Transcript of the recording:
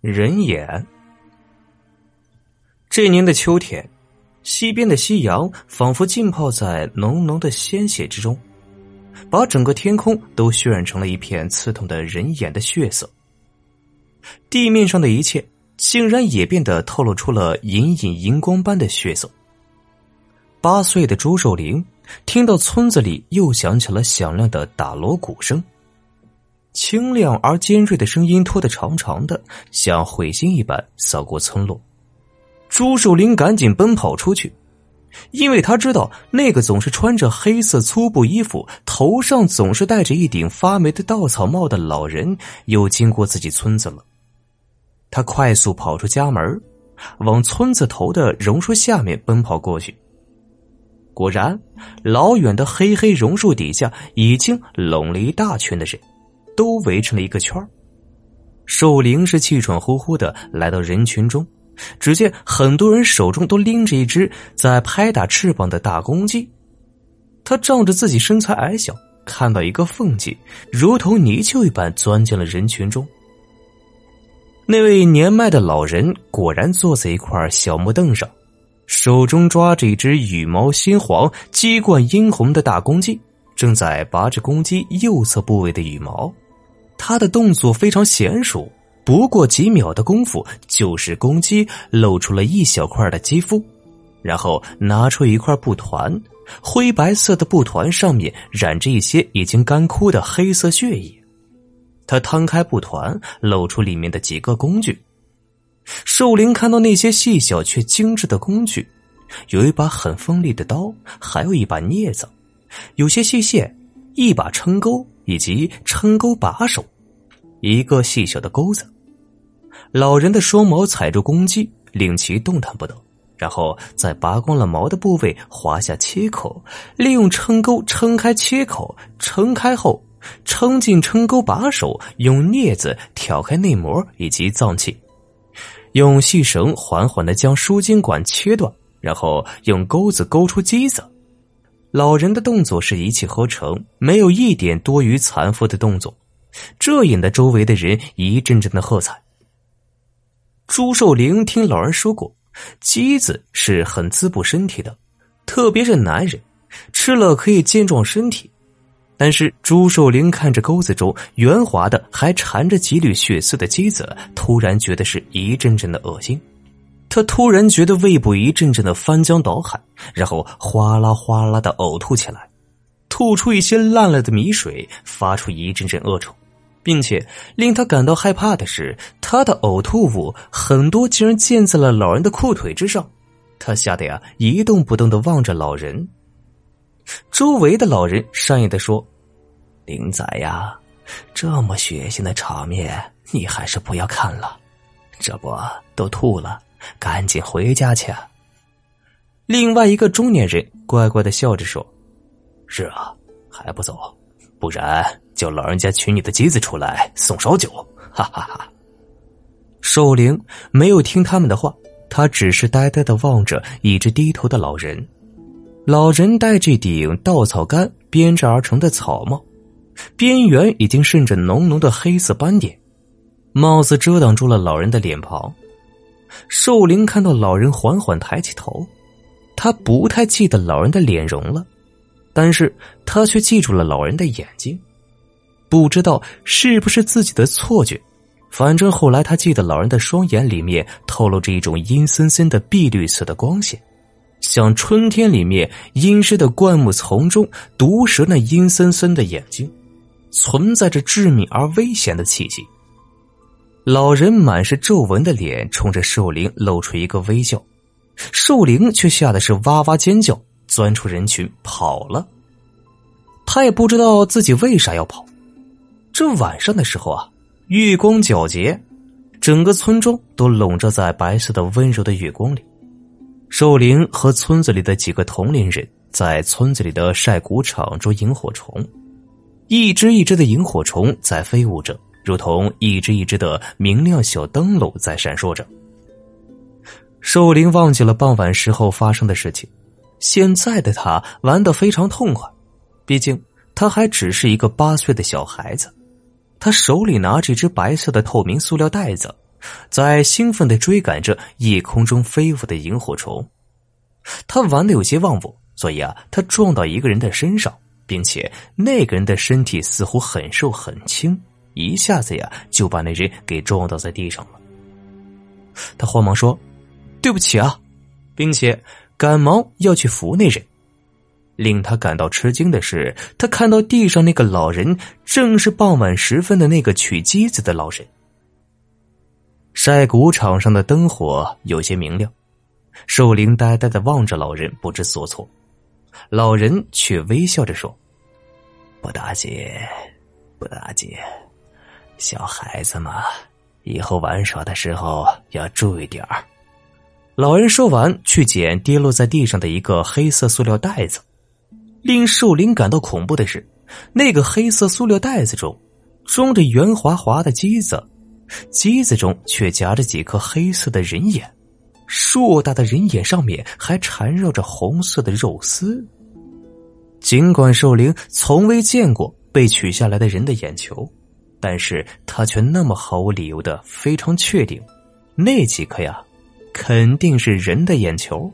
人眼。这年的秋天，西边的夕阳仿佛浸泡在浓浓的鲜血之中，把整个天空都渲染成了一片刺痛的人眼的血色。地面上的一切竟然也变得透露出了隐隐荧光般的血色。八岁的朱寿龄听到村子里又响起了响亮的打锣鼓声。清亮而尖锐的声音拖得长长的，像彗星一般扫过村落。朱寿林赶紧奔跑出去，因为他知道那个总是穿着黑色粗布衣服、头上总是戴着一顶发霉的稻草帽的老人又经过自己村子了。他快速跑出家门，往村子头的榕树下面奔跑过去。果然，老远的黑黑榕树底下已经拢了一大群的人。都围成了一个圈寿灵是气喘呼呼的来到人群中，只见很多人手中都拎着一只在拍打翅膀的大公鸡。他仗着自己身材矮小，看到一个缝隙，如同泥鳅一般钻进了人群中。那位年迈的老人果然坐在一块小木凳上，手中抓着一只羽毛鲜黄、鸡冠殷红的大公鸡，正在拔着公鸡右侧部位的羽毛。他的动作非常娴熟，不过几秒的功夫，就是公鸡露出了一小块的肌肤，然后拿出一块布团，灰白色的布团上面染着一些已经干枯的黑色血液。他摊开布团，露出里面的几个工具。寿灵看到那些细小却精致的工具，有一把很锋利的刀，还有一把镊子，有些细线，一把撑钩。以及撑钩把手，一个细小的钩子。老人的双毛踩住公鸡，令其动弹不得，然后在拔光了毛的部位划下切口，利用撑钩撑开切口，撑开后撑进撑钩把手，用镊子挑开内膜以及脏器，用细绳缓缓的将输精管切断，然后用钩子勾出机子。老人的动作是一气呵成，没有一点多余残复的动作，这引得周围的人一阵阵的喝彩。朱寿龄听老人说过，鸡子是很滋补身体的，特别是男人吃了可以健壮身体。但是朱寿龄看着钩子中圆滑的还缠着几缕血丝的鸡子，突然觉得是一阵阵的恶心。他突然觉得胃部一阵阵的翻江倒海，然后哗啦哗啦的呕吐起来，吐出一些烂了的米水，发出一阵阵恶臭，并且令他感到害怕的是，他的呕吐物很多竟然溅在了老人的裤腿之上。他吓得呀一动不动的望着老人。周围的老人善意的说：“林仔呀，这么血腥的场面，你还是不要看了，这不都吐了。”赶紧回家去。另外一个中年人乖乖的笑着说：“是啊，还不走？不然叫老人家取你的机子出来送烧酒。”哈哈哈。寿灵没有听他们的话，他只是呆呆的望着一直低头的老人。老人戴着顶稻草杆编织而成的草帽，边缘已经渗着浓浓的黑色斑点，帽子遮挡住了老人的脸庞。寿灵看到老人缓缓抬起头，他不太记得老人的脸容了，但是他却记住了老人的眼睛。不知道是不是自己的错觉，反正后来他记得老人的双眼里面透露着一种阴森森的碧绿色的光线，像春天里面阴湿的灌木丛中毒蛇那阴森森的眼睛，存在着致命而危险的气息。老人满是皱纹的脸冲着寿灵露出一个微笑，寿灵却吓得是哇哇尖叫，钻出人群跑了。他也不知道自己为啥要跑。这晚上的时候啊，月光皎洁，整个村庄都笼罩在白色的温柔的月光里。寿灵和村子里的几个同龄人在村子里的晒谷场捉萤火虫，一只一只的萤火虫在飞舞着。如同一只一只的明亮小灯笼在闪烁着。寿灵忘记了傍晚时候发生的事情，现在的他玩得非常痛快，毕竟他还只是一个八岁的小孩子。他手里拿着一只白色的透明塑料袋子，在兴奋的追赶着夜空中飞舞的萤火虫。他玩的有些忘我，所以啊，他撞到一个人的身上，并且那个人的身体似乎很瘦很轻，一下子呀就把那人给撞倒在地上了。他慌忙说：“对不起啊！”并且赶忙要去扶那人。令他感到吃惊的是，他看到地上那个老人正是傍晚时分的那个取机子的老人。晒谷场上的灯火有些明亮，寿灵呆呆的望着老人，不知所措。老人却微笑着说：“不打紧，不打紧，小孩子嘛，以后玩耍的时候要注意点儿。”老人说完，去捡跌落在地上的一个黑色塑料袋子。令寿灵感到恐怖的是，那个黑色塑料袋子中装着圆滑滑的机子，机子中却夹着几颗黑色的人眼，硕大的人眼上面还缠绕着红色的肉丝。尽管寿灵从未见过被取下来的人的眼球，但是他却那么毫无理由的非常确定，那几颗呀，肯定是人的眼球。